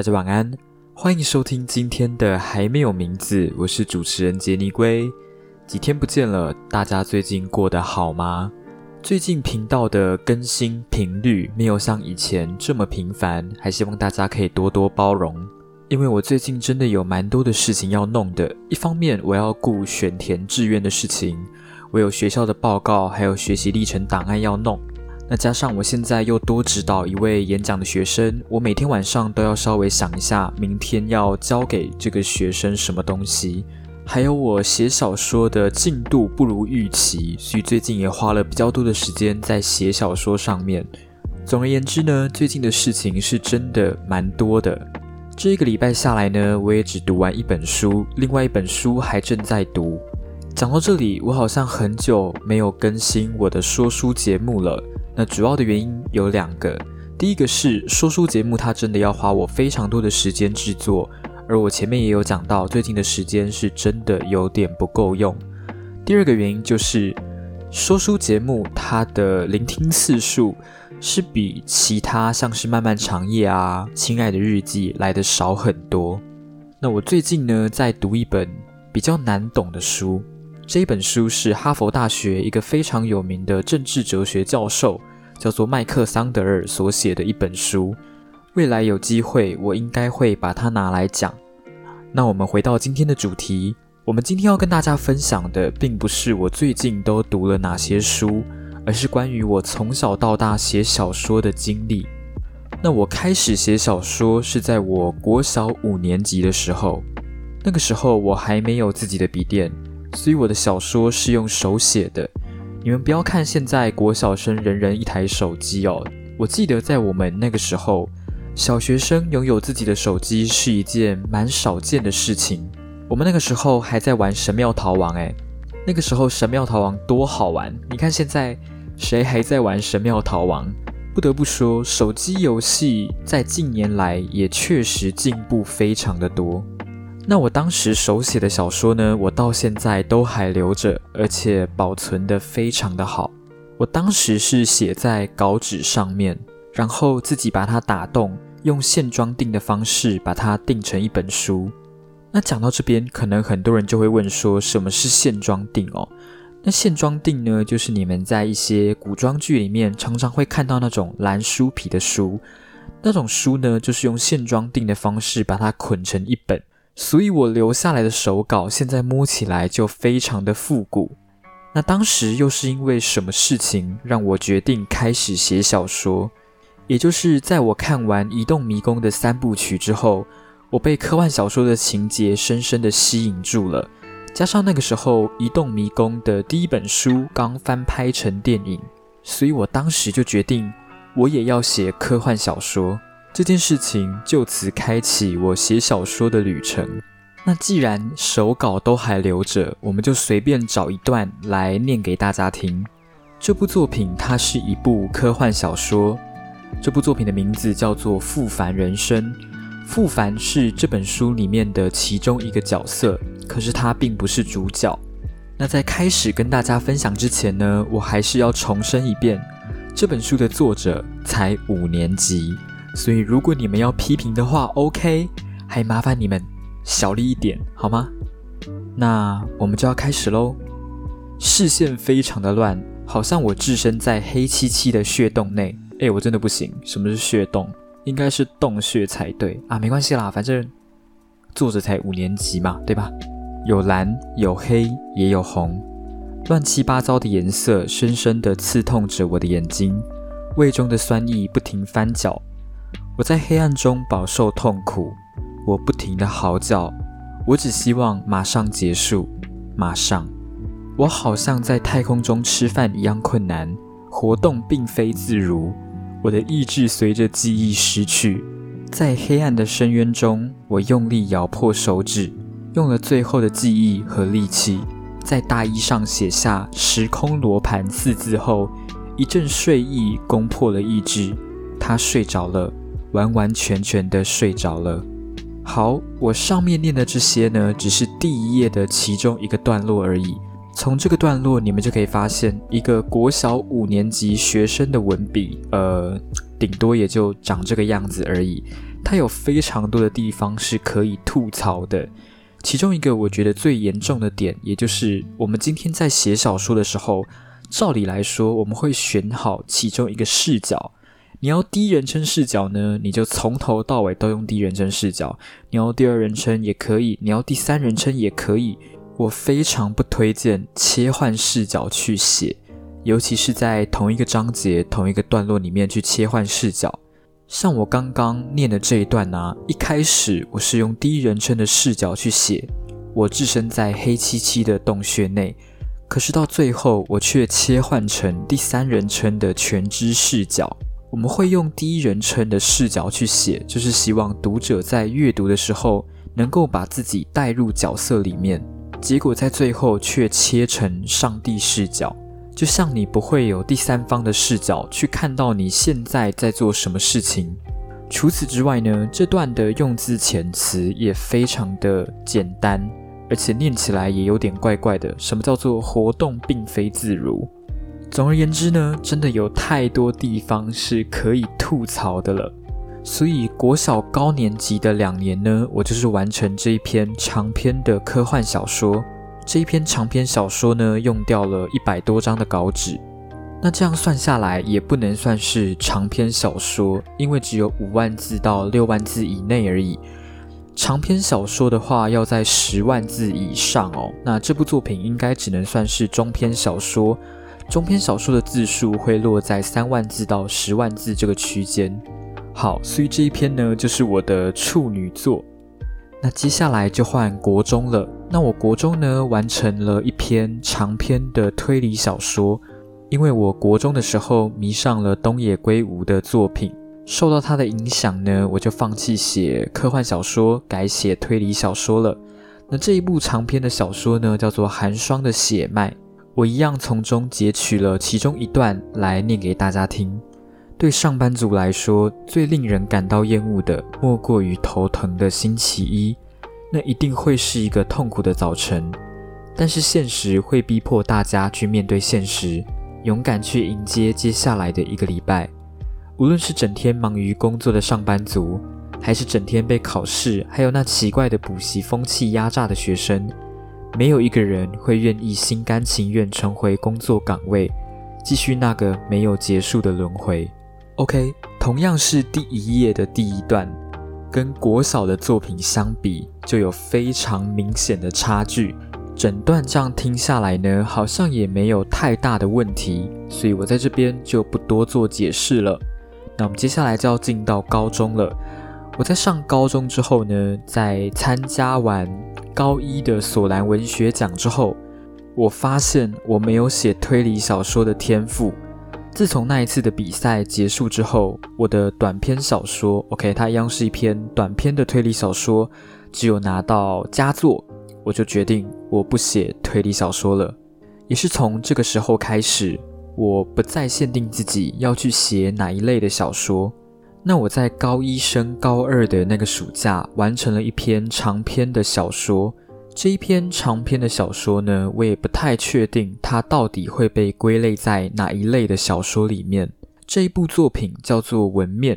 大家晚安，欢迎收听今天的还没有名字，我是主持人杰尼龟。几天不见了，大家最近过得好吗？最近频道的更新频率没有像以前这么频繁，还希望大家可以多多包容。因为我最近真的有蛮多的事情要弄的，一方面我要顾选填志愿的事情，我有学校的报告，还有学习历程档案要弄。那加上我现在又多指导一位演讲的学生，我每天晚上都要稍微想一下，明天要交给这个学生什么东西。还有我写小说的进度不如预期，所以最近也花了比较多的时间在写小说上面。总而言之呢，最近的事情是真的蛮多的。这一个礼拜下来呢，我也只读完一本书，另外一本书还正在读。讲到这里，我好像很久没有更新我的说书节目了。那主要的原因有两个，第一个是说书节目，它真的要花我非常多的时间制作，而我前面也有讲到，最近的时间是真的有点不够用。第二个原因就是说书节目它的聆听次数是比其他像是漫漫长夜啊、亲爱的日记来的少很多。那我最近呢在读一本比较难懂的书，这本书是哈佛大学一个非常有名的政治哲学教授。叫做麦克桑德尔所写的一本书，未来有机会我应该会把它拿来讲。那我们回到今天的主题，我们今天要跟大家分享的，并不是我最近都读了哪些书，而是关于我从小到大写小说的经历。那我开始写小说是在我国小五年级的时候，那个时候我还没有自己的笔电，所以我的小说是用手写的。你们不要看现在国小生人人一台手机哦，我记得在我们那个时候，小学生拥有自己的手机是一件蛮少见的事情。我们那个时候还在玩神庙逃亡，诶，那个时候神庙逃亡多好玩！你看现在谁还在玩神庙逃亡？不得不说，手机游戏在近年来也确实进步非常的多。那我当时手写的小说呢，我到现在都还留着，而且保存的非常的好。我当时是写在稿纸上面，然后自己把它打洞，用线装订的方式把它订成一本书。那讲到这边，可能很多人就会问说，什么是线装订哦？那线装订呢，就是你们在一些古装剧里面常常会看到那种蓝书皮的书，那种书呢，就是用线装订的方式把它捆成一本。所以我留下来的手稿，现在摸起来就非常的复古。那当时又是因为什么事情让我决定开始写小说？也就是在我看完《移动迷宫》的三部曲之后，我被科幻小说的情节深深的吸引住了。加上那个时候《移动迷宫》的第一本书刚翻拍成电影，所以我当时就决定，我也要写科幻小说。这件事情就此开启我写小说的旅程。那既然手稿都还留着，我们就随便找一段来念给大家听。这部作品它是一部科幻小说，这部作品的名字叫做《复凡人生》。复凡是这本书里面的其中一个角色，可是他并不是主角。那在开始跟大家分享之前呢，我还是要重申一遍，这本书的作者才五年级。所以，如果你们要批评的话，OK，还麻烦你们小力一点好吗？那我们就要开始喽。视线非常的乱，好像我置身在黑漆漆的血洞内。哎，我真的不行。什么是血洞？应该是洞穴才对啊。没关系啦，反正作者才五年级嘛，对吧？有蓝，有黑，也有红，乱七八糟的颜色深深的刺痛着我的眼睛，胃中的酸意不停翻搅。我在黑暗中饱受痛苦，我不停的嚎叫，我只希望马上结束，马上。我好像在太空中吃饭一样困难，活动并非自如。我的意志随着记忆失去，在黑暗的深渊中，我用力咬破手指，用了最后的记忆和力气，在大衣上写下“时空罗盘”四字后，一阵睡意攻破了意志，他睡着了。完完全全的睡着了。好，我上面念的这些呢，只是第一页的其中一个段落而已。从这个段落，你们就可以发现，一个国小五年级学生的文笔，呃，顶多也就长这个样子而已。它有非常多的地方是可以吐槽的。其中一个我觉得最严重的点，也就是我们今天在写小说的时候，照理来说我们会选好其中一个视角。你要第一人称视角呢，你就从头到尾都用第一人称视角；你要第二人称也可以，你要第三人称也可以。我非常不推荐切换视角去写，尤其是在同一个章节、同一个段落里面去切换视角。像我刚刚念的这一段呢，一开始我是用第一人称的视角去写，我置身在黑漆漆的洞穴内，可是到最后我却切换成第三人称的全知视角。我们会用第一人称的视角去写，就是希望读者在阅读的时候能够把自己带入角色里面，结果在最后却切成上帝视角。就像你不会有第三方的视角去看到你现在在做什么事情。除此之外呢，这段的用字遣词也非常的简单，而且念起来也有点怪怪的。什么叫做活动并非自如？总而言之呢，真的有太多地方是可以吐槽的了。所以国小高年级的两年呢，我就是完成这一篇长篇的科幻小说。这一篇长篇小说呢，用掉了一百多张的稿纸，那这样算下来也不能算是长篇小说，因为只有五万字到六万字以内而已。长篇小说的话，要在十万字以上哦。那这部作品应该只能算是中篇小说，中篇小说的字数会落在三万字到十万字这个区间。好，所以这一篇呢，就是我的处女作。那接下来就换国中了。那我国中呢，完成了一篇长篇的推理小说。因为我国中的时候迷上了东野圭吾的作品，受到他的影响呢，我就放弃写科幻小说，改写推理小说了。那这一部长篇的小说呢，叫做《寒霜的血脉》，我一样从中截取了其中一段来念给大家听。对上班族来说，最令人感到厌恶的，莫过于头疼的星期一。那一定会是一个痛苦的早晨。但是现实会逼迫大家去面对现实，勇敢去迎接接下来的一个礼拜。无论是整天忙于工作的上班族，还是整天被考试还有那奇怪的补习风气压榨的学生，没有一个人会愿意心甘情愿重回工作岗位，继续那个没有结束的轮回。OK，同样是第一页的第一段，跟国小的作品相比，就有非常明显的差距。整段这样听下来呢，好像也没有太大的问题，所以我在这边就不多做解释了。那我们接下来就要进到高中了。我在上高中之后呢，在参加完高一的索兰文学奖之后，我发现我没有写推理小说的天赋。自从那一次的比赛结束之后，我的短篇小说，OK，它一样是一篇短篇的推理小说，只有拿到佳作，我就决定我不写推理小说了。也是从这个时候开始，我不再限定自己要去写哪一类的小说。那我在高一升高二的那个暑假，完成了一篇长篇的小说。这一篇长篇的小说呢，我也不太确定它到底会被归类在哪一类的小说里面。这一部作品叫做《纹面》，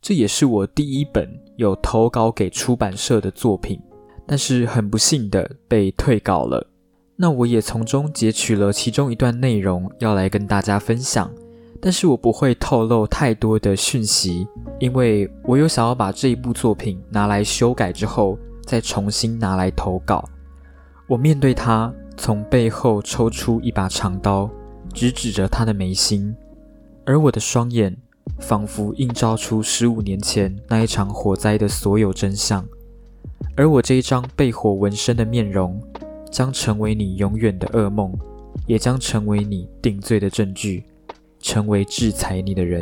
这也是我第一本有投稿给出版社的作品，但是很不幸的被退稿了。那我也从中截取了其中一段内容要来跟大家分享，但是我不会透露太多的讯息，因为我有想要把这一部作品拿来修改之后。再重新拿来投稿，我面对他，从背后抽出一把长刀，直指着他的眉心，而我的双眼仿佛映照出十五年前那一场火灾的所有真相，而我这一张被火纹身的面容，将成为你永远的噩梦，也将成为你定罪的证据，成为制裁你的人。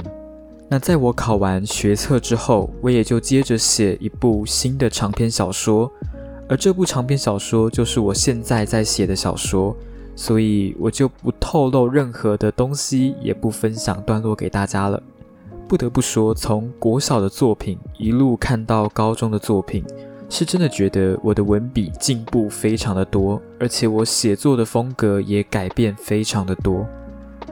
那在我考完学测之后，我也就接着写一部新的长篇小说，而这部长篇小说就是我现在在写的小说，所以我就不透露任何的东西，也不分享段落给大家了。不得不说，从国小的作品一路看到高中的作品，是真的觉得我的文笔进步非常的多，而且我写作的风格也改变非常的多。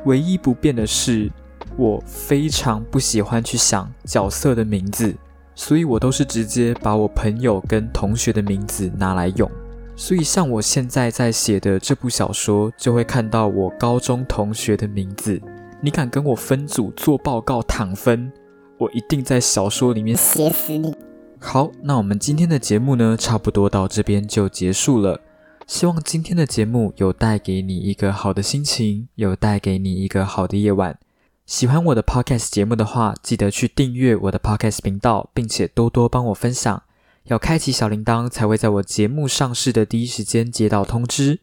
唯一不变的是。我非常不喜欢去想角色的名字，所以我都是直接把我朋友跟同学的名字拿来用。所以像我现在在写的这部小说，就会看到我高中同学的名字。你敢跟我分组做报告躺分，我一定在小说里面写死你！好，那我们今天的节目呢，差不多到这边就结束了。希望今天的节目有带给你一个好的心情，有带给你一个好的夜晚。喜欢我的 podcast 节目的话，记得去订阅我的 podcast 频道，并且多多帮我分享。要开启小铃铛，才会在我节目上市的第一时间接到通知。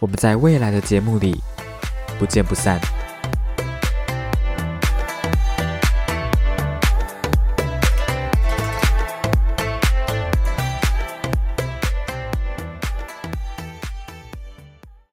我们在未来的节目里不见不散。